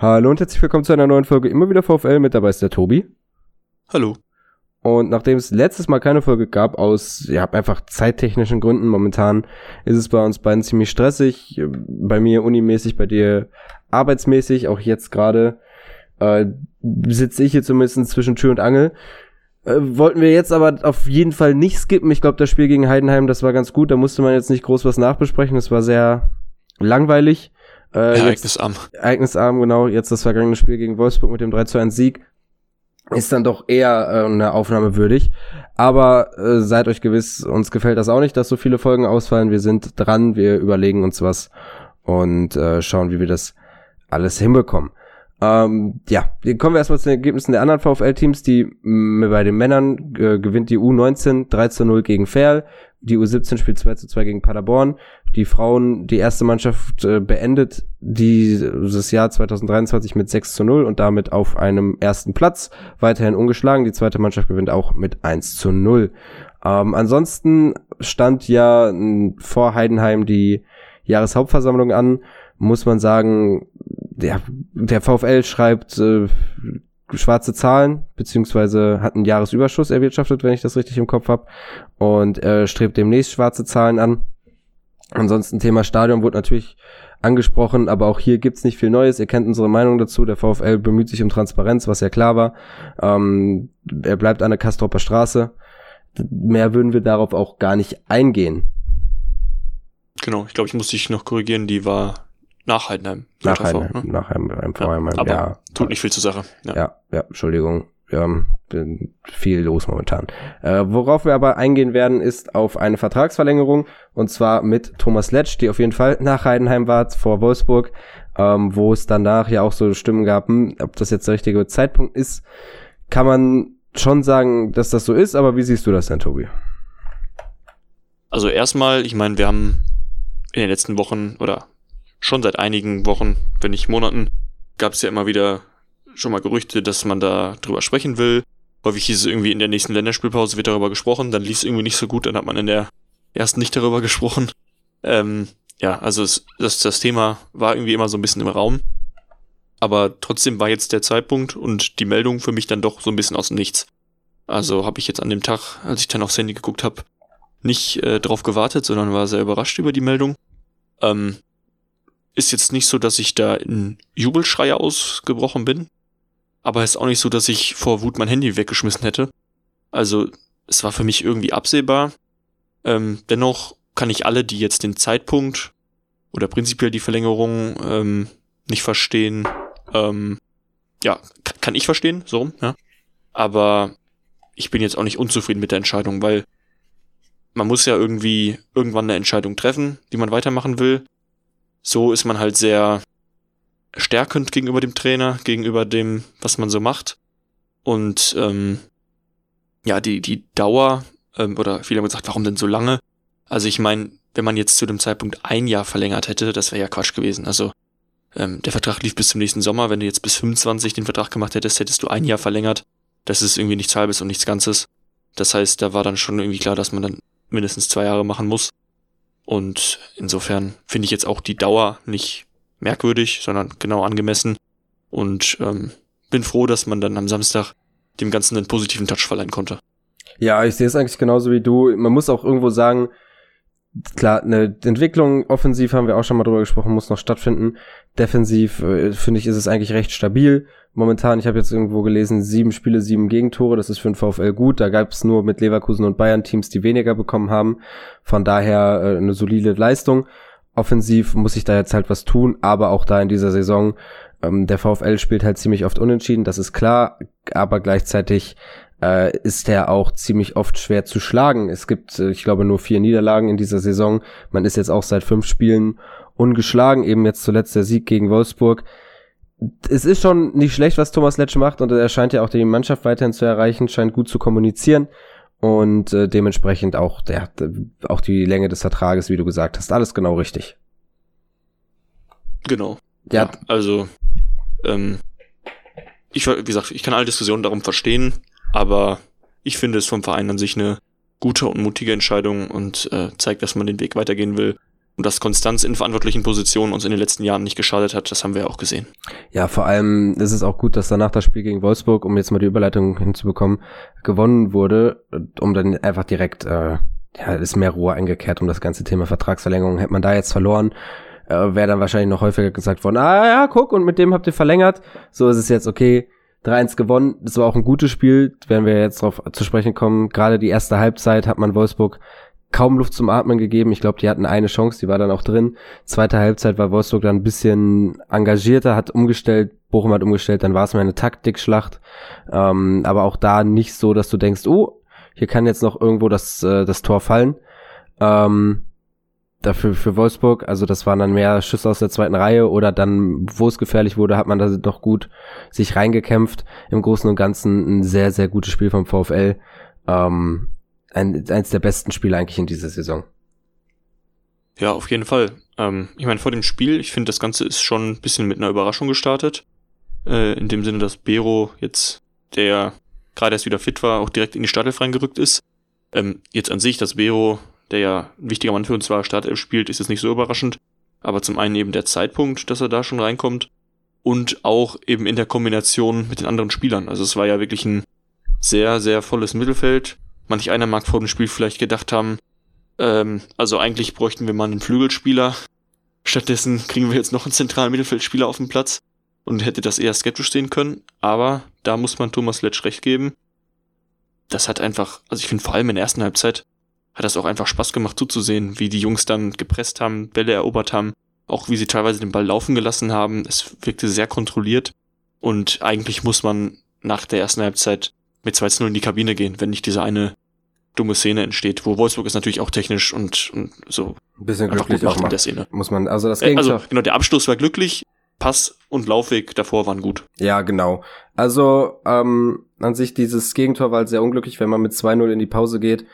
Hallo und herzlich willkommen zu einer neuen Folge Immer wieder VfL. Mit dabei ist der Tobi. Hallo. Und nachdem es letztes Mal keine Folge gab, aus ja, einfach zeittechnischen Gründen, momentan ist es bei uns beiden ziemlich stressig. Bei mir unimäßig, bei dir arbeitsmäßig, auch jetzt gerade äh, sitze ich hier zumindest zwischen Tür und Angel. Äh, wollten wir jetzt aber auf jeden Fall nicht skippen. Ich glaube, das Spiel gegen Heidenheim, das war ganz gut. Da musste man jetzt nicht groß was nachbesprechen. Das war sehr langweilig. Äh, Ereignisarm. Ereignisarm, genau. Jetzt das vergangene Spiel gegen Wolfsburg mit dem 3 zu 1 Sieg ist dann doch eher äh, eine Aufnahme würdig. Aber äh, seid euch gewiss, uns gefällt das auch nicht, dass so viele Folgen ausfallen. Wir sind dran, wir überlegen uns was und äh, schauen, wie wir das alles hinbekommen. Ähm, ja, kommen wir erstmal zu den Ergebnissen der anderen VfL-Teams. Die bei den Männern äh, gewinnt die U19 3 zu 0 gegen Ferl. Die U17 spielt 2 zu 2 gegen Paderborn. Die Frauen, die erste Mannschaft äh, beendet dieses Jahr 2023 mit 6 zu 0 und damit auf einem ersten Platz. Weiterhin ungeschlagen. Die zweite Mannschaft gewinnt auch mit 1 zu 0. Ähm, ansonsten stand ja vor Heidenheim die Jahreshauptversammlung an. Muss man sagen, der, der VfL schreibt äh, schwarze Zahlen, beziehungsweise hat einen Jahresüberschuss erwirtschaftet, wenn ich das richtig im Kopf habe, und äh, strebt demnächst schwarze Zahlen an. Ansonsten Thema Stadion wurde natürlich angesprochen, aber auch hier gibt's nicht viel Neues. Ihr kennt unsere Meinung dazu. Der VfL bemüht sich um Transparenz, was ja klar war. Ähm, er bleibt an der Kastropper Straße. Mehr würden wir darauf auch gar nicht eingehen. Genau, ich glaube, ich muss dich noch korrigieren, die war nach Heidenheim. Nach Heidenheim, ne? nach Heidenheim, ja, Heidenheim, ja. Tut nicht viel zur Sache. Ja, ja, ja Entschuldigung. Wir haben viel los momentan. Äh, worauf wir aber eingehen werden, ist auf eine Vertragsverlängerung und zwar mit Thomas Letsch, die auf jeden Fall nach Heidenheim war, vor Wolfsburg, ähm, wo es danach ja auch so Stimmen gab, hm, ob das jetzt der richtige Zeitpunkt ist, kann man schon sagen, dass das so ist, aber wie siehst du das denn, Tobi? Also erstmal, ich meine, wir haben in den letzten Wochen oder schon seit einigen Wochen, wenn nicht Monaten, gab es ja immer wieder schon mal Gerüchte, dass man da drüber sprechen will. Häufig hieß es irgendwie, in der nächsten Länderspielpause wird darüber gesprochen, dann lief es irgendwie nicht so gut, dann hat man in der ersten nicht darüber gesprochen. Ähm, ja, also es, das, das Thema war irgendwie immer so ein bisschen im Raum. Aber trotzdem war jetzt der Zeitpunkt und die Meldung für mich dann doch so ein bisschen aus dem Nichts. Also habe ich jetzt an dem Tag, als ich dann aufs Handy geguckt habe, nicht äh, drauf gewartet, sondern war sehr überrascht über die Meldung. Ähm, ist jetzt nicht so, dass ich da in Jubelschreie ausgebrochen bin. Aber ist auch nicht so, dass ich vor Wut mein Handy weggeschmissen hätte. Also, es war für mich irgendwie absehbar. Ähm, dennoch kann ich alle, die jetzt den Zeitpunkt oder prinzipiell die Verlängerung ähm, nicht verstehen, ähm, ja, kann ich verstehen, so ja. Aber ich bin jetzt auch nicht unzufrieden mit der Entscheidung, weil man muss ja irgendwie irgendwann eine Entscheidung treffen, wie man weitermachen will so ist man halt sehr stärkend gegenüber dem Trainer, gegenüber dem, was man so macht. Und ähm, ja, die, die Dauer, ähm, oder viele haben gesagt, warum denn so lange? Also ich meine, wenn man jetzt zu dem Zeitpunkt ein Jahr verlängert hätte, das wäre ja Quatsch gewesen. Also ähm, der Vertrag lief bis zum nächsten Sommer. Wenn du jetzt bis 25 den Vertrag gemacht hättest, hättest du ein Jahr verlängert. Das ist irgendwie nichts Halbes und nichts Ganzes. Das heißt, da war dann schon irgendwie klar, dass man dann mindestens zwei Jahre machen muss. Und insofern finde ich jetzt auch die Dauer nicht merkwürdig, sondern genau angemessen. Und ähm, bin froh, dass man dann am Samstag dem Ganzen einen positiven Touch verleihen konnte. Ja, ich sehe es eigentlich genauso wie du. Man muss auch irgendwo sagen, klar, eine Entwicklung offensiv haben wir auch schon mal drüber gesprochen, muss noch stattfinden. Defensiv äh, finde ich, ist es eigentlich recht stabil momentan, ich habe jetzt irgendwo gelesen, sieben Spiele, sieben Gegentore, das ist für den VfL gut. Da gab es nur mit Leverkusen und Bayern Teams, die weniger bekommen haben. Von daher äh, eine solide Leistung. Offensiv muss ich da jetzt halt was tun, aber auch da in dieser Saison, ähm, der VfL spielt halt ziemlich oft unentschieden, das ist klar, aber gleichzeitig äh, ist er auch ziemlich oft schwer zu schlagen. Es gibt, äh, ich glaube, nur vier Niederlagen in dieser Saison. Man ist jetzt auch seit fünf Spielen ungeschlagen, eben jetzt zuletzt der Sieg gegen Wolfsburg es ist schon nicht schlecht, was Thomas Letsch macht und er scheint ja auch die Mannschaft weiterhin zu erreichen, scheint gut zu kommunizieren und äh, dementsprechend auch der auch die Länge des Vertrages, wie du gesagt hast, alles genau richtig. Genau. Ja, ja also ähm, ich wie gesagt, ich kann alle Diskussionen darum verstehen, aber ich finde es vom Verein an sich eine gute und mutige Entscheidung und äh, zeigt, dass man den Weg weitergehen will. Und dass Konstanz in verantwortlichen Positionen uns in den letzten Jahren nicht geschadet hat, das haben wir auch gesehen. Ja, vor allem ist es auch gut, dass danach das Spiel gegen Wolfsburg, um jetzt mal die Überleitung hinzubekommen, gewonnen wurde, um dann einfach direkt, äh, ja, ist mehr Ruhe eingekehrt um das ganze Thema Vertragsverlängerung. Hätte man da jetzt verloren, äh, wäre dann wahrscheinlich noch häufiger gesagt worden, ah ja, guck, und mit dem habt ihr verlängert. So ist es jetzt okay. 3-1 gewonnen. Das war auch ein gutes Spiel, werden wir jetzt darauf zu sprechen kommen. Gerade die erste Halbzeit hat man Wolfsburg kaum Luft zum Atmen gegeben. Ich glaube, die hatten eine Chance, die war dann auch drin. Zweite Halbzeit war Wolfsburg dann ein bisschen engagierter, hat umgestellt, Bochum hat umgestellt, dann war es mal eine Taktikschlacht. Ähm, aber auch da nicht so, dass du denkst, oh, hier kann jetzt noch irgendwo das, äh, das Tor fallen. Ähm, dafür für Wolfsburg, also das waren dann mehr Schüsse aus der zweiten Reihe oder dann, wo es gefährlich wurde, hat man da noch gut sich reingekämpft. Im Großen und Ganzen ein sehr, sehr gutes Spiel vom VfL. Ähm, ein, eins der besten Spiele eigentlich in dieser Saison. Ja, auf jeden Fall. Ähm, ich meine, vor dem Spiel, ich finde, das Ganze ist schon ein bisschen mit einer Überraschung gestartet. Äh, in dem Sinne, dass Bero jetzt, der gerade erst wieder fit war, auch direkt in die Startelf reingerückt ist. Ähm, jetzt an sich, dass Bero, der ja ein wichtiger Mann für uns war, Startelf spielt, ist es nicht so überraschend. Aber zum einen eben der Zeitpunkt, dass er da schon reinkommt. Und auch eben in der Kombination mit den anderen Spielern. Also es war ja wirklich ein sehr, sehr volles Mittelfeld Manch einer mag vor dem Spiel vielleicht gedacht haben, ähm, also eigentlich bräuchten wir mal einen Flügelspieler. Stattdessen kriegen wir jetzt noch einen zentralen Mittelfeldspieler auf dem Platz und hätte das eher skeptisch sehen können. Aber da muss man Thomas Letsch recht geben. Das hat einfach, also ich finde vor allem in der ersten Halbzeit hat das auch einfach Spaß gemacht zuzusehen, wie die Jungs dann gepresst haben, Bälle erobert haben, auch wie sie teilweise den Ball laufen gelassen haben. Es wirkte sehr kontrolliert und eigentlich muss man nach der ersten Halbzeit mit 2-0 in die Kabine gehen, wenn nicht diese eine dumme Szene entsteht, wo Wolfsburg ist natürlich auch technisch und, und so ein bisschen glücklich auch in der Szene. Muss man, also das äh, Gegentor. Also genau, der Abschluss war glücklich, Pass und Laufweg davor waren gut. Ja, genau. Also ähm, an sich dieses Gegentor war halt sehr unglücklich, wenn man mit 2-0 in die Pause geht.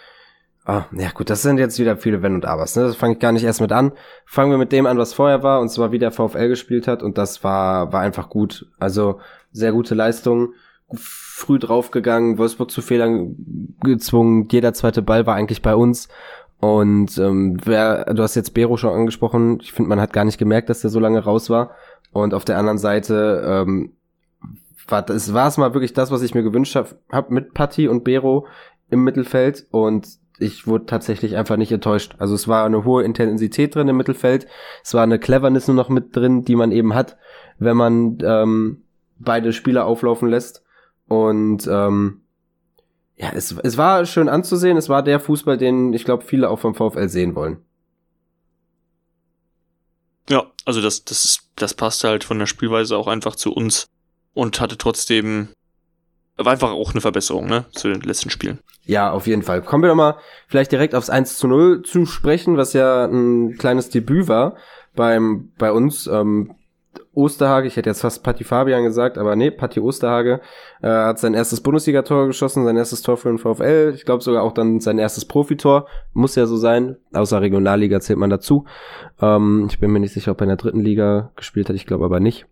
Ah, ja gut, das sind jetzt wieder viele Wenn und Abers. Ne? Das fange ich gar nicht erst mit an. Fangen wir mit dem an, was vorher war, und zwar wie der VfL gespielt hat. Und das war, war einfach gut. Also sehr gute Leistung früh draufgegangen, Wolfsburg zu Fehlern gezwungen, jeder zweite Ball war eigentlich bei uns. Und ähm, wer, du hast jetzt Bero schon angesprochen, ich finde, man hat gar nicht gemerkt, dass der so lange raus war. Und auf der anderen Seite ähm, war es war es mal wirklich das, was ich mir gewünscht habe hab mit Patti und Bero im Mittelfeld. Und ich wurde tatsächlich einfach nicht enttäuscht. Also es war eine hohe Intensität drin im Mittelfeld. Es war eine Cleverness nur noch mit drin, die man eben hat, wenn man ähm, beide Spieler auflaufen lässt. Und ähm, ja, es, es war schön anzusehen. Es war der Fußball, den ich glaube viele auch vom VfL sehen wollen. Ja, also das, das, das passt halt von der Spielweise auch einfach zu uns und hatte trotzdem war einfach auch eine Verbesserung, ne, zu den letzten Spielen. Ja, auf jeden Fall. Kommen wir doch mal vielleicht direkt aufs 1 zu 0 zu sprechen, was ja ein kleines Debüt war beim, bei uns. Ähm, Osterhage, ich hätte jetzt fast Patti Fabian gesagt, aber nee, Patti Osterhage äh, hat sein erstes Bundesligator geschossen, sein erstes Tor für den VfL, ich glaube sogar auch dann sein erstes Profitor, muss ja so sein, außer Regionalliga zählt man dazu. Ähm, ich bin mir nicht sicher, ob er in der dritten Liga gespielt hat, ich glaube aber nicht.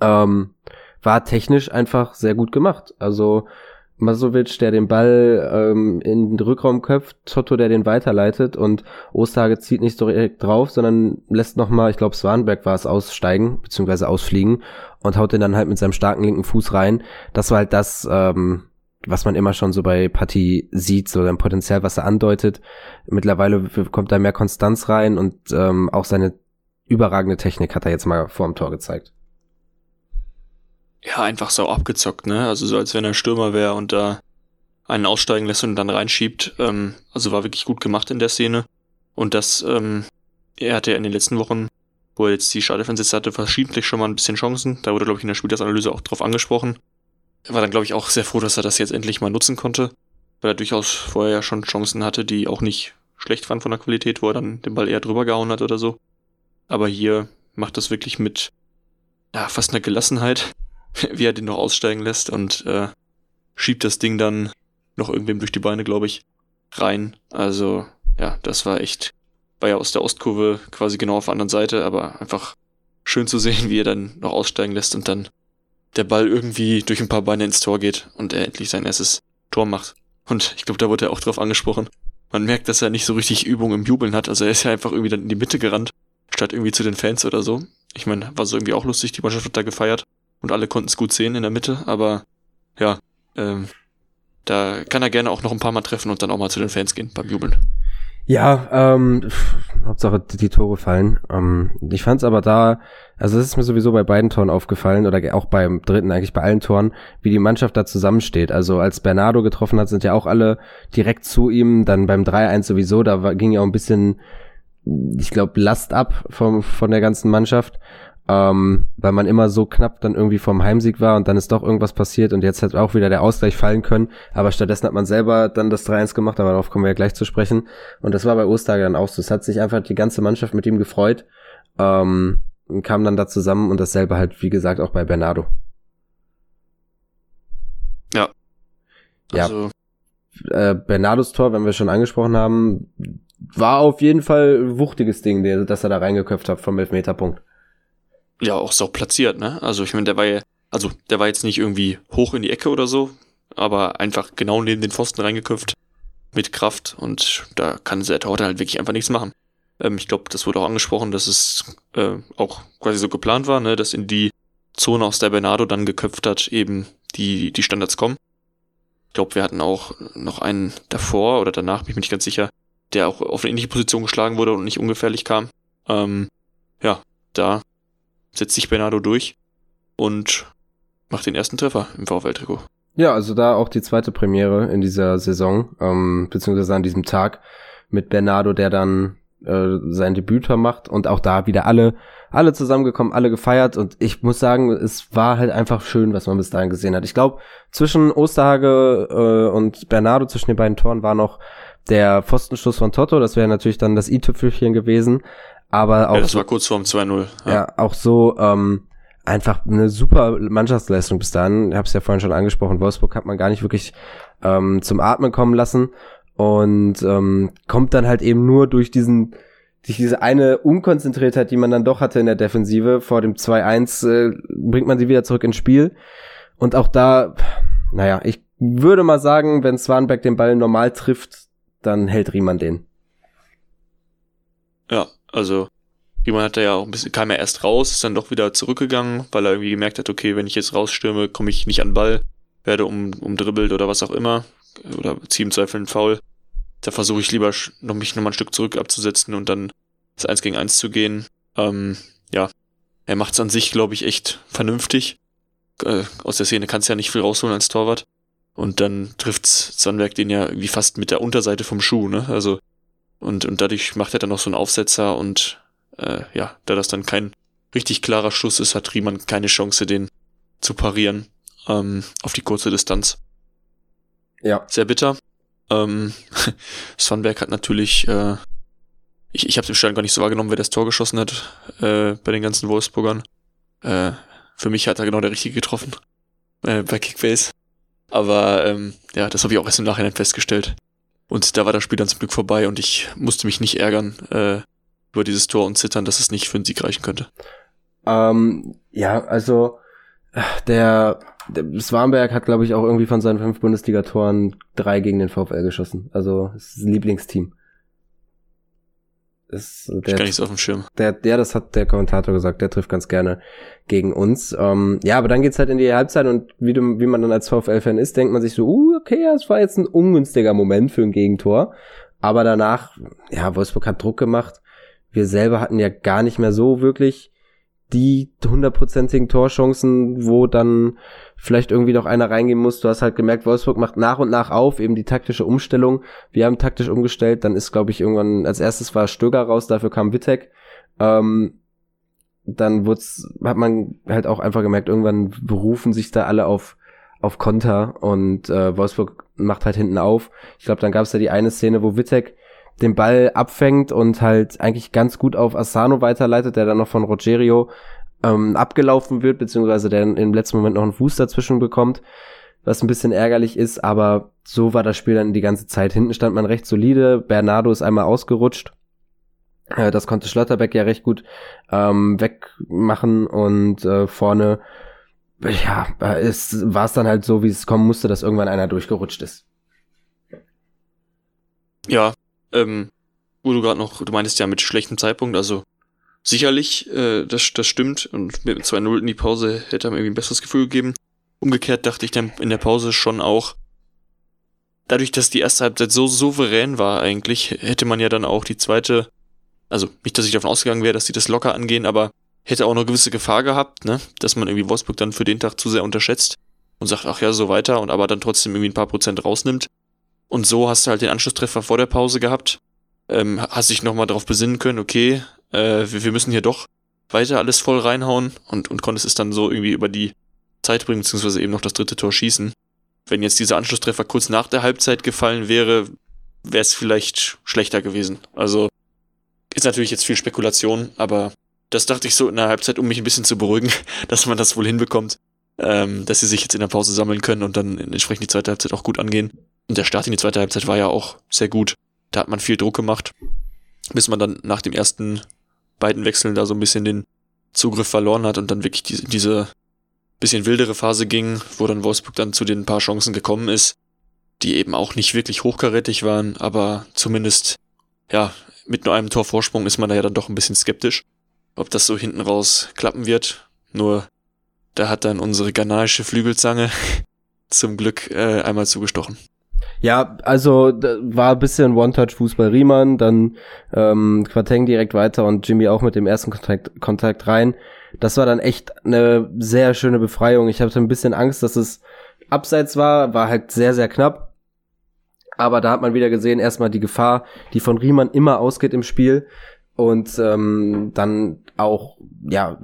Ähm, war technisch einfach sehr gut gemacht. Also Masovic, der den Ball ähm, in den Rückraum köpft, Toto, der den weiterleitet und Osterhage zieht nicht direkt drauf, sondern lässt nochmal, ich glaube Swanberg war es, aussteigen, beziehungsweise ausfliegen und haut den dann halt mit seinem starken linken Fuß rein. Das war halt das, ähm, was man immer schon so bei Patti sieht, so ein Potenzial, was er andeutet. Mittlerweile kommt da mehr Konstanz rein und ähm, auch seine überragende Technik hat er jetzt mal vor dem Tor gezeigt ja, einfach so abgezockt, ne? Also so als wenn er Stürmer wäre und da einen aussteigen lässt und dann reinschiebt. Ähm, also war wirklich gut gemacht in der Szene. Und das, ähm, er hatte ja in den letzten Wochen, wo er jetzt die Startelf hatte, verschiedentlich schon mal ein bisschen Chancen. Da wurde, glaube ich, in der Spielersanalyse auch drauf angesprochen. Er war dann, glaube ich, auch sehr froh, dass er das jetzt endlich mal nutzen konnte, weil er durchaus vorher ja schon Chancen hatte, die auch nicht schlecht waren von der Qualität, wo er dann den Ball eher drüber gehauen hat oder so. Aber hier macht das wirklich mit ja, fast einer Gelassenheit wie er den noch aussteigen lässt und äh, schiebt das Ding dann noch irgendwem durch die Beine, glaube ich, rein. Also, ja, das war echt, war ja aus der Ostkurve quasi genau auf der anderen Seite, aber einfach schön zu sehen, wie er dann noch aussteigen lässt und dann der Ball irgendwie durch ein paar Beine ins Tor geht und er endlich sein erstes Tor macht. Und ich glaube, da wurde er auch drauf angesprochen. man merkt, dass er nicht so richtig Übung im Jubeln hat. Also er ist ja einfach irgendwie dann in die Mitte gerannt, statt irgendwie zu den Fans oder so. Ich meine, war so irgendwie auch lustig, die Mannschaft hat da gefeiert und alle konnten es gut sehen in der Mitte, aber ja, ähm, da kann er gerne auch noch ein paar Mal treffen und dann auch mal zu den Fans gehen beim Jubeln. Ja, ähm, pff, Hauptsache die Tore fallen. Ähm, ich fand es aber da, also es ist mir sowieso bei beiden Toren aufgefallen oder auch beim dritten eigentlich bei allen Toren, wie die Mannschaft da zusammensteht. Also als Bernardo getroffen hat, sind ja auch alle direkt zu ihm. Dann beim 3-1 sowieso, da war, ging ja auch ein bisschen, ich glaube, Last ab vom, von der ganzen Mannschaft ähm, weil man immer so knapp dann irgendwie vom Heimsieg war und dann ist doch irgendwas passiert und jetzt hat auch wieder der Ausgleich fallen können, aber stattdessen hat man selber dann das 3-1 gemacht, aber darauf kommen wir ja gleich zu sprechen und das war bei Ostertage dann auch so, es hat sich einfach die ganze Mannschaft mit ihm gefreut ähm, und kam dann da zusammen und dasselbe halt, wie gesagt, auch bei Bernardo. Ja. Also. Ja. Äh, Bernardos Tor, wenn wir schon angesprochen haben, war auf jeden Fall ein wuchtiges Ding, dass er da reingeköpft hat vom Elfmeterpunkt ja auch so platziert, ne? Also ich meine, der war ja, also der war jetzt nicht irgendwie hoch in die Ecke oder so, aber einfach genau neben den Pfosten reingeköpft mit Kraft und da kann der Torhüter halt wirklich einfach nichts machen. Ähm, ich glaube, das wurde auch angesprochen, dass es äh, auch quasi so geplant war, ne, dass in die Zone, aus der Bernardo dann geköpft hat, eben die, die Standards kommen. Ich glaube, wir hatten auch noch einen davor oder danach, bin ich mir nicht ganz sicher, der auch auf eine ähnliche Position geschlagen wurde und nicht ungefährlich kam. Ähm, ja, da setzt sich Bernardo durch und macht den ersten Treffer im VfL-Trikot. Ja, also da auch die zweite Premiere in dieser Saison, ähm, beziehungsweise an diesem Tag mit Bernardo, der dann äh, sein Debüt macht und auch da wieder alle, alle zusammengekommen, alle gefeiert und ich muss sagen, es war halt einfach schön, was man bis dahin gesehen hat. Ich glaube, zwischen Osterhage äh, und Bernardo, zwischen den beiden Toren war noch der Pfostenschuss von Toto, das wäre natürlich dann das i-Tüpfelchen gewesen, aber auch. Ja, das so, war kurz vorm 2-0. Ja. ja, auch so ähm, einfach eine super Mannschaftsleistung bis dahin. Ich habe es ja vorhin schon angesprochen. Wolfsburg hat man gar nicht wirklich ähm, zum Atmen kommen lassen und ähm, kommt dann halt eben nur durch diesen durch diese eine Unkonzentriertheit, die man dann doch hatte in der Defensive vor dem 2-1, äh, bringt man sie wieder zurück ins Spiel. Und auch da, naja, ich würde mal sagen, wenn Swanberg den Ball normal trifft, dann hält Riemann den. Ja, also Riemann hat da ja auch ein bisschen, kam er erst raus, ist dann doch wieder zurückgegangen, weil er irgendwie gemerkt hat, okay, wenn ich jetzt rausstürme, komme ich nicht an Ball, werde um, umdribbelt oder was auch immer, oder ziehe im Zweifel einen Foul. Da versuche ich lieber noch mich nochmal ein Stück zurück abzusetzen und dann das Eins gegen Eins zu gehen. Ähm, ja, er macht es an sich, glaube ich, echt vernünftig. Äh, aus der Szene kannst du ja nicht viel rausholen als Torwart. Und dann trifft Sandberg den ja irgendwie fast mit der Unterseite vom Schuh, ne? Also und, und dadurch macht er dann noch so einen Aufsetzer und äh, ja, da das dann kein richtig klarer Schuss ist, hat Riemann keine Chance, den zu parieren ähm, auf die kurze Distanz. Ja. Sehr bitter. Ähm, Svanberg hat natürlich, äh, ich, ich habe im Stadion gar nicht so wahrgenommen, wer das Tor geschossen hat äh, bei den ganzen Wolfsburgern. Äh, für mich hat er genau der Richtige getroffen äh, bei Kickbase. Aber ähm, ja, das habe ich auch erst im Nachhinein festgestellt. Und da war das Spiel dann zum Glück vorbei und ich musste mich nicht ärgern äh, über dieses Tor und zittern, dass es nicht für einen Sieg reichen könnte. Ähm, ja, also der, der Swanberg hat, glaube ich, auch irgendwie von seinen fünf Bundesliga-Toren drei gegen den VfL geschossen. Also das ist ein Lieblingsteam. Ist, der, ich auf dem Schirm. Der, der, das hat der Kommentator gesagt, der trifft ganz gerne gegen uns. Ähm, ja, aber dann geht's halt in die Halbzeit und wie, du, wie man dann als VfL-Fan ist, denkt man sich so, uh, okay, das war jetzt ein ungünstiger Moment für ein Gegentor. Aber danach, ja, Wolfsburg hat Druck gemacht. Wir selber hatten ja gar nicht mehr so wirklich die hundertprozentigen Torchancen, wo dann vielleicht irgendwie noch einer reingehen muss. Du hast halt gemerkt, Wolfsburg macht nach und nach auf, eben die taktische Umstellung. Wir haben taktisch umgestellt, dann ist, glaube ich, irgendwann, als erstes war Stöger raus, dafür kam Wittek. Ähm, dann wurd's, hat man halt auch einfach gemerkt, irgendwann berufen sich da alle auf, auf Konter und äh, Wolfsburg macht halt hinten auf. Ich glaube, dann gab es ja die eine Szene, wo Wittek den Ball abfängt und halt eigentlich ganz gut auf Asano weiterleitet, der dann noch von Rogerio ähm, abgelaufen wird, beziehungsweise der im letzten Moment noch einen Fuß dazwischen bekommt, was ein bisschen ärgerlich ist, aber so war das Spiel dann die ganze Zeit. Hinten stand man recht solide, Bernardo ist einmal ausgerutscht, äh, das konnte Schlotterbeck ja recht gut ähm, wegmachen und äh, vorne ja, war es dann halt so, wie es kommen musste, dass irgendwann einer durchgerutscht ist. Ja, Ähm, wo du gerade noch, du meintest ja mit schlechtem Zeitpunkt, also sicherlich, äh, das, das stimmt. Und mit 2-0 in die Pause hätte er mir irgendwie ein besseres Gefühl gegeben. Umgekehrt dachte ich dann in der Pause schon auch, dadurch, dass die erste Halbzeit so souverän war eigentlich, hätte man ja dann auch die zweite, also nicht, dass ich davon ausgegangen wäre, dass die das locker angehen, aber hätte auch eine gewisse Gefahr gehabt, ne, dass man irgendwie Wolfsburg dann für den Tag zu sehr unterschätzt und sagt, ach ja, so weiter und aber dann trotzdem irgendwie ein paar Prozent rausnimmt. Und so hast du halt den Anschlusstreffer vor der Pause gehabt, ähm, hast dich nochmal darauf besinnen können, okay, äh, wir, wir müssen hier doch weiter alles voll reinhauen und, und konntest es dann so irgendwie über die Zeit bringen, beziehungsweise eben noch das dritte Tor schießen. Wenn jetzt dieser Anschlusstreffer kurz nach der Halbzeit gefallen wäre, wäre es vielleicht schlechter gewesen. Also ist natürlich jetzt viel Spekulation, aber das dachte ich so in der Halbzeit, um mich ein bisschen zu beruhigen, dass man das wohl hinbekommt, ähm, dass sie sich jetzt in der Pause sammeln können und dann entsprechend die zweite Halbzeit auch gut angehen. Und der Start in die zweite Halbzeit war ja auch sehr gut. Da hat man viel Druck gemacht, bis man dann nach dem ersten beiden Wechseln da so ein bisschen den Zugriff verloren hat und dann wirklich diese, diese bisschen wildere Phase ging, wo dann Wolfsburg dann zu den paar Chancen gekommen ist, die eben auch nicht wirklich hochkarätig waren, aber zumindest, ja, mit nur einem Tor Vorsprung ist man da ja dann doch ein bisschen skeptisch, ob das so hinten raus klappen wird. Nur, da hat dann unsere ghanaische Flügelzange zum Glück äh, einmal zugestochen. Ja, also war ein bisschen One-Touch-Fußball Riemann, dann ähm, Quateng direkt weiter und Jimmy auch mit dem ersten Kontakt, Kontakt rein. Das war dann echt eine sehr schöne Befreiung. Ich hatte ein bisschen Angst, dass es abseits war, war halt sehr, sehr knapp. Aber da hat man wieder gesehen, erstmal die Gefahr, die von Riemann immer ausgeht im Spiel. Und ähm, dann auch, ja,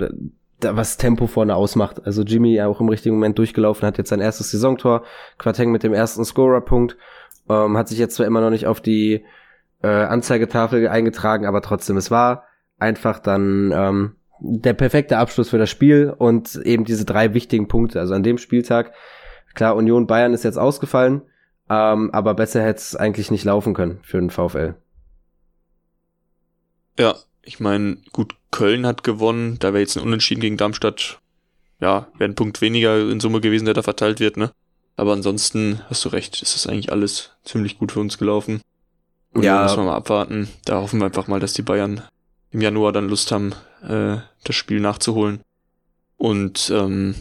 da, was Tempo vorne ausmacht. Also Jimmy auch im richtigen Moment durchgelaufen, hat jetzt sein erstes Saisontor, Quateng mit dem ersten Scorerpunkt, ähm, hat sich jetzt zwar immer noch nicht auf die äh, Anzeigetafel eingetragen, aber trotzdem, es war einfach dann ähm, der perfekte Abschluss für das Spiel und eben diese drei wichtigen Punkte. Also an dem Spieltag, klar, Union Bayern ist jetzt ausgefallen, ähm, aber besser hätte es eigentlich nicht laufen können für den VfL. Ja, ich meine, gut, Köln hat gewonnen, da wäre jetzt ein Unentschieden gegen Darmstadt, ja, wäre ein Punkt weniger in Summe gewesen, der da verteilt wird, ne? Aber ansonsten hast du recht, ist das eigentlich alles ziemlich gut für uns gelaufen. Und ja. Müssen wir mal abwarten. Da hoffen wir einfach mal, dass die Bayern im Januar dann Lust haben, äh, das Spiel nachzuholen. Und ähm,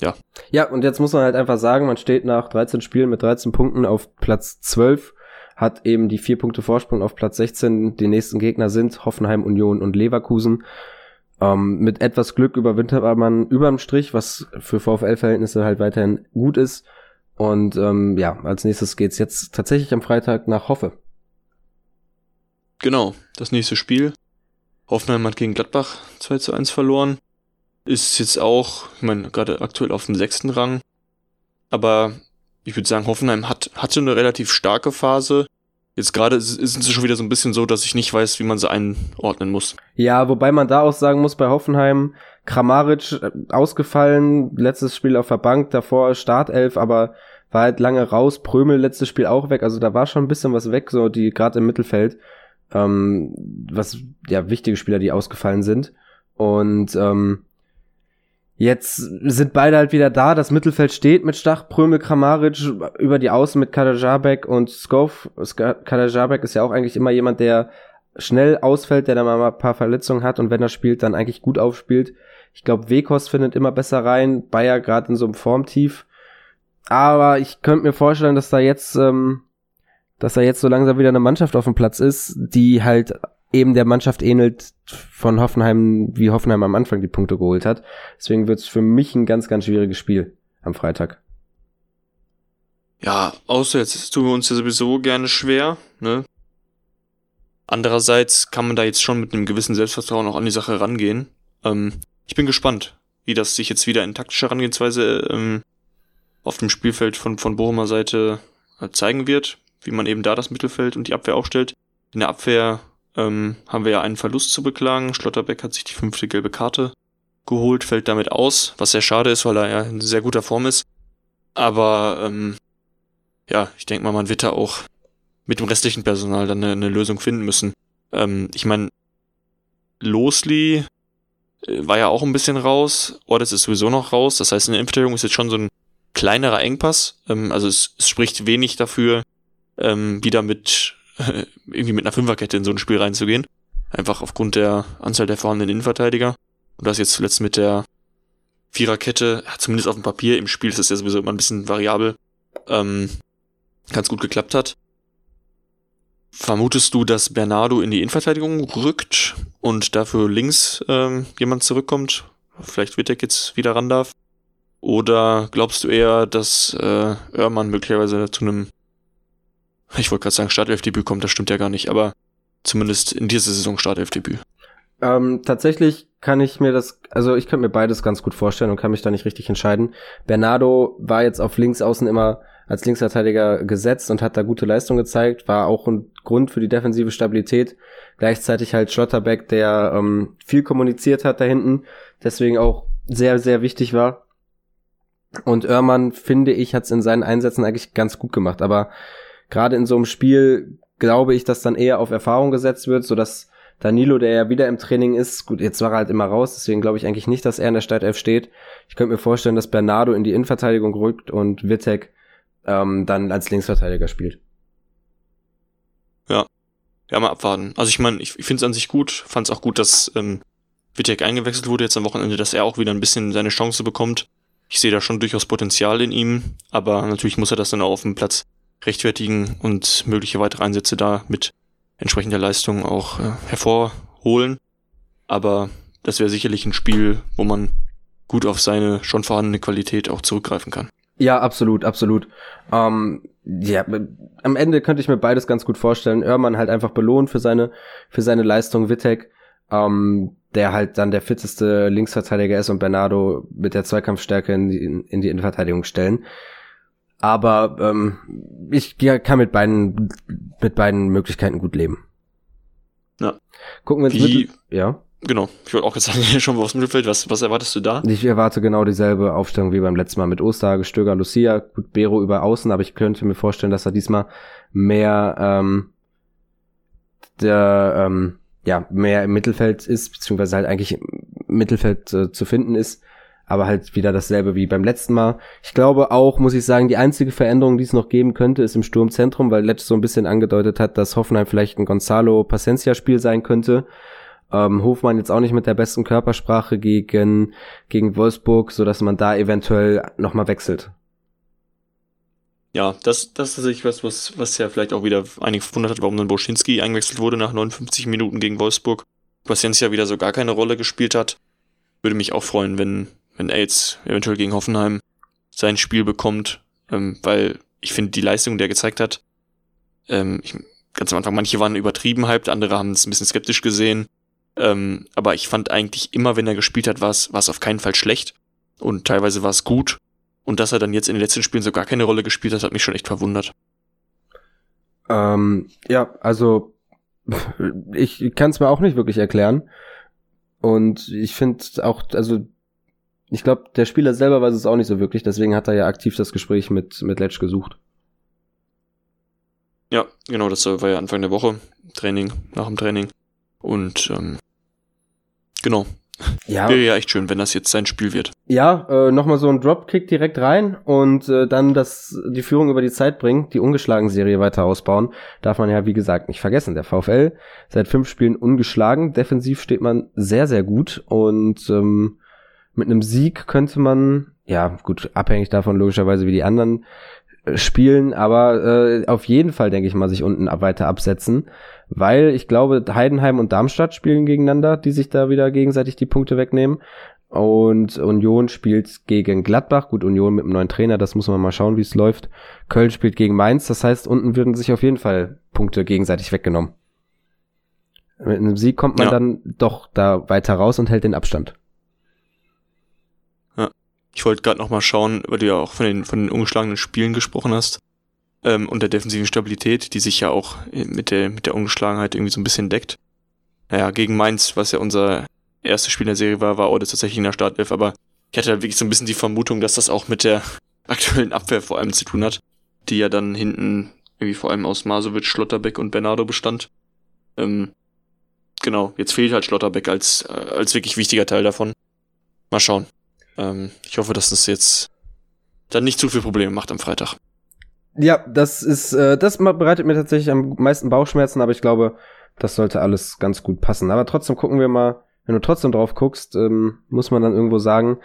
ja. Ja, und jetzt muss man halt einfach sagen, man steht nach 13 Spielen mit 13 Punkten auf Platz 12 hat eben die vier Punkte Vorsprung auf Platz 16. Die nächsten Gegner sind Hoffenheim, Union und Leverkusen. Ähm, mit etwas Glück überwintert man überm Strich, was für VfL-Verhältnisse halt weiterhin gut ist. Und ähm, ja, als nächstes geht's jetzt tatsächlich am Freitag nach Hoffe. Genau, das nächste Spiel. Hoffenheim hat gegen Gladbach 2 zu 1 verloren. Ist jetzt auch, ich meine, gerade aktuell auf dem sechsten Rang. Aber ich würde sagen, Hoffenheim hat, hatte eine relativ starke Phase. Jetzt gerade sind sie schon wieder so ein bisschen so, dass ich nicht weiß, wie man sie einordnen muss. Ja, wobei man da auch sagen muss, bei Hoffenheim, Kramaric äh, ausgefallen, letztes Spiel auf der Bank, davor Startelf, aber war halt lange raus, Prömel letztes Spiel auch weg, also da war schon ein bisschen was weg, so die gerade im Mittelfeld, ähm, was ja wichtige Spieler, die ausgefallen sind. Und ähm, Jetzt sind beide halt wieder da. Das Mittelfeld steht mit Stach, Prömel, Kramaric, über die Außen mit Kadajabek und Skov. Kadajabek ist ja auch eigentlich immer jemand, der schnell ausfällt, der dann mal ein paar Verletzungen hat und wenn er spielt, dann eigentlich gut aufspielt. Ich glaube, Wekos findet immer besser rein. Bayer gerade in so einem Formtief. Aber ich könnte mir vorstellen, dass da jetzt, ähm, dass da jetzt so langsam wieder eine Mannschaft auf dem Platz ist, die halt eben der Mannschaft ähnelt von Hoffenheim, wie Hoffenheim am Anfang die Punkte geholt hat. Deswegen wird es für mich ein ganz, ganz schwieriges Spiel am Freitag. Ja, außer jetzt tun wir uns ja sowieso gerne schwer, ne? Andererseits kann man da jetzt schon mit einem gewissen Selbstvertrauen auch an die Sache rangehen. Ähm, ich bin gespannt, wie das sich jetzt wieder in taktischer Herangehensweise ähm, auf dem Spielfeld von, von Bochumer Seite äh, zeigen wird, wie man eben da das Mittelfeld und die Abwehr aufstellt. In der Abwehr ähm, haben wir ja einen Verlust zu beklagen. Schlotterbeck hat sich die fünfte gelbe Karte geholt, fällt damit aus, was sehr schade ist, weil er ja in sehr guter Form ist. Aber ähm, ja, ich denke mal, man wird da auch mit dem restlichen Personal dann eine, eine Lösung finden müssen. Ähm, ich meine, Losli äh, war ja auch ein bisschen raus, Ordes ist sowieso noch raus, das heißt, in der Impfstellung ist jetzt schon so ein kleinerer Engpass. Ähm, also es, es spricht wenig dafür, ähm, wieder mit irgendwie mit einer Fünferkette in so ein Spiel reinzugehen. Einfach aufgrund der Anzahl der vorhandenen Innenverteidiger. Und das jetzt zuletzt mit der Viererkette, zumindest auf dem Papier, im Spiel ist es ja sowieso immer ein bisschen variabel, ähm, ganz gut geklappt hat. Vermutest du, dass Bernardo in die Innenverteidigung rückt und dafür links ähm, jemand zurückkommt? Vielleicht wird er jetzt wieder ran darf? Oder glaubst du eher, dass äh, möglicherweise zu einem, ich wollte gerade sagen, Startelfdebüt kommt, das stimmt ja gar nicht, aber zumindest in dieser Saison Startelfdebüt? Ähm, tatsächlich kann ich mir das, also ich könnte mir beides ganz gut vorstellen und kann mich da nicht richtig entscheiden. Bernardo war jetzt auf links außen immer als Linksverteidiger gesetzt und hat da gute Leistung gezeigt, war auch ein Grund für die defensive Stabilität. Gleichzeitig halt Schlotterbeck, der ähm, viel kommuniziert hat da hinten, deswegen auch sehr, sehr wichtig war. Und Oermann, finde ich, hat es in seinen Einsätzen eigentlich ganz gut gemacht. Aber gerade in so einem Spiel glaube ich, dass dann eher auf Erfahrung gesetzt wird, so dass Danilo, der ja wieder im Training ist, gut, jetzt war er halt immer raus, deswegen glaube ich eigentlich nicht, dass er in der Startelf steht. Ich könnte mir vorstellen, dass Bernardo in die Innenverteidigung rückt und Wittek ähm, dann als Linksverteidiger spielt. Ja, ja, mal abwarten. Also ich meine, ich, ich finde es an sich gut, fand es auch gut, dass ähm, Wittek eingewechselt wurde jetzt am Wochenende, dass er auch wieder ein bisschen seine Chance bekommt. Ich sehe da schon durchaus Potenzial in ihm, aber natürlich muss er das dann auch auf dem Platz rechtfertigen und mögliche weitere Einsätze da mit entsprechender Leistung auch äh, hervorholen. Aber das wäre sicherlich ein Spiel, wo man gut auf seine schon vorhandene Qualität auch zurückgreifen kann. Ja, absolut, absolut. Ähm, ja, am Ende könnte ich mir beides ganz gut vorstellen. Oermann halt einfach belohnt für seine, für seine Leistung, Wittek, ähm, der halt dann der fitteste Linksverteidiger ist und Bernardo mit der Zweikampfstärke in die, in die Innenverteidigung stellen. Aber ähm, ich kann mit beiden, mit beiden Möglichkeiten gut leben. Ja. Gucken wir uns Wie, mit, ja. Genau, ich wollte auch jetzt sagen, schon aufs Mittelfeld, was, was erwartest du da? Ich erwarte genau dieselbe Aufstellung wie beim letzten Mal mit Osterhage, Stöger, Lucia, gut, Bero über Außen, aber ich könnte mir vorstellen, dass er diesmal mehr, ähm, der, ähm, ja, mehr im Mittelfeld ist, beziehungsweise halt eigentlich im Mittelfeld äh, zu finden ist aber halt wieder dasselbe wie beim letzten Mal. Ich glaube auch, muss ich sagen, die einzige Veränderung, die es noch geben könnte, ist im Sturmzentrum, weil Letsch so ein bisschen angedeutet hat, dass Hoffenheim vielleicht ein Gonzalo Pacencia-Spiel sein könnte. Ähm, Hofmann jetzt auch nicht mit der besten Körpersprache gegen, gegen Wolfsburg, so dass man da eventuell nochmal wechselt. Ja, das, das ist tatsächlich was, was, was ja vielleicht auch wieder einige verwundert hat, warum dann Boschinski eingewechselt wurde nach 59 Minuten gegen Wolfsburg. Pacencia wieder so gar keine Rolle gespielt hat. Würde mich auch freuen, wenn, wenn jetzt eventuell gegen Hoffenheim sein Spiel bekommt, ähm, weil ich finde, die Leistung, die er gezeigt hat, ähm, ich, ganz am Anfang, manche waren übertrieben hyped, andere haben es ein bisschen skeptisch gesehen, ähm, aber ich fand eigentlich immer, wenn er gespielt hat, war es auf keinen Fall schlecht und teilweise war es gut und dass er dann jetzt in den letzten Spielen so gar keine Rolle gespielt hat, hat mich schon echt verwundert. Ähm, ja, also ich kann es mir auch nicht wirklich erklären. Und ich finde auch, also ich glaube, der Spieler selber weiß es auch nicht so wirklich, deswegen hat er ja aktiv das Gespräch mit, mit Letsch gesucht. Ja, genau, das war ja Anfang der Woche, Training, nach dem Training. Und ähm, genau. Ja. Wäre ja echt schön, wenn das jetzt sein Spiel wird. Ja, äh, nochmal so ein Dropkick direkt rein und äh, dann das, die Führung über die Zeit bringen, die ungeschlagen Serie weiter ausbauen. Darf man ja, wie gesagt, nicht vergessen. Der VfL seit fünf Spielen ungeschlagen. Defensiv steht man sehr, sehr gut und ähm, mit einem Sieg könnte man, ja, gut, abhängig davon logischerweise, wie die anderen äh, spielen, aber äh, auf jeden Fall, denke ich mal, sich unten weiter absetzen, weil ich glaube, Heidenheim und Darmstadt spielen gegeneinander, die sich da wieder gegenseitig die Punkte wegnehmen. Und Union spielt gegen Gladbach. Gut, Union mit einem neuen Trainer, das muss man mal schauen, wie es läuft. Köln spielt gegen Mainz, das heißt, unten würden sich auf jeden Fall Punkte gegenseitig weggenommen. Mit einem Sieg kommt man ja. dann doch da weiter raus und hält den Abstand. Ich wollte gerade noch mal schauen, weil du ja auch von den, von den ungeschlagenen Spielen gesprochen hast ähm, und der defensiven Stabilität, die sich ja auch mit der, mit der Ungeschlagenheit irgendwie so ein bisschen deckt. Naja, gegen Mainz, was ja unser erstes Spiel in der Serie war, war Ode tatsächlich in der Startelf, aber ich hatte halt wirklich so ein bisschen die Vermutung, dass das auch mit der aktuellen Abwehr vor allem zu tun hat, die ja dann hinten irgendwie vor allem aus Masovic, Schlotterbeck und Bernardo bestand. Ähm, genau, jetzt fehlt halt Schlotterbeck als, äh, als wirklich wichtiger Teil davon. Mal schauen. Ähm, ich hoffe, dass das jetzt dann nicht zu viel Probleme macht am Freitag. Ja, das ist, äh, das bereitet mir tatsächlich am meisten Bauchschmerzen, aber ich glaube, das sollte alles ganz gut passen. Aber trotzdem gucken wir mal, wenn du trotzdem drauf guckst, ähm, muss man dann irgendwo sagen,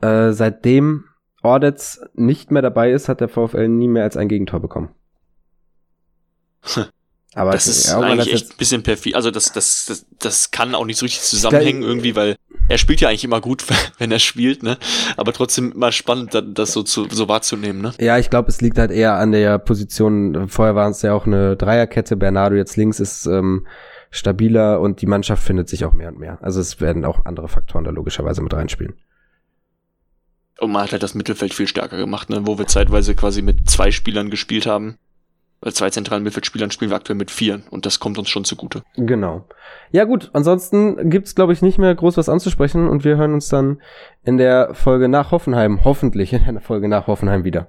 äh, seitdem Ordets nicht mehr dabei ist, hat der VfL nie mehr als ein Gegentor bekommen. Aber das ist ja, eigentlich echt ein bisschen perfid. Also das, das, das, das kann auch nicht so richtig zusammenhängen irgendwie, weil er spielt ja eigentlich immer gut, wenn er spielt, ne? Aber trotzdem mal spannend, das so, zu, so wahrzunehmen, ne? Ja, ich glaube, es liegt halt eher an der Position. Vorher waren es ja auch eine Dreierkette. Bernardo jetzt links ist ähm, stabiler und die Mannschaft findet sich auch mehr und mehr. Also es werden auch andere Faktoren da logischerweise mit reinspielen. Und man hat halt das Mittelfeld viel stärker gemacht, ne? wo wir zeitweise quasi mit zwei Spielern gespielt haben. Bei zwei zentralen Mittelfeldspielern spielen wir aktuell mit vier und das kommt uns schon zugute. Genau. Ja gut, ansonsten gibt's glaube ich nicht mehr groß was anzusprechen und wir hören uns dann in der Folge nach Hoffenheim, hoffentlich in der Folge nach Hoffenheim wieder.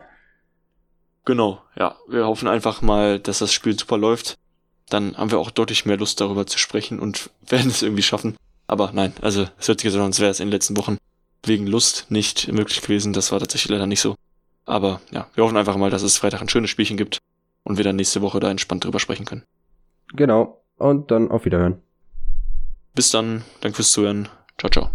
Genau, ja. Wir hoffen einfach mal, dass das Spiel super läuft. Dann haben wir auch deutlich mehr Lust darüber zu sprechen und werden es irgendwie schaffen. Aber nein, also es hört sich so an, als wäre es in den letzten Wochen wegen Lust nicht möglich gewesen. Das war tatsächlich leider nicht so. Aber ja, wir hoffen einfach mal, dass es Freitag ein schönes Spielchen gibt und wir dann nächste Woche da entspannt drüber sprechen können. Genau. Und dann auf Wiederhören. Bis dann. Danke fürs Zuhören. Ciao, ciao.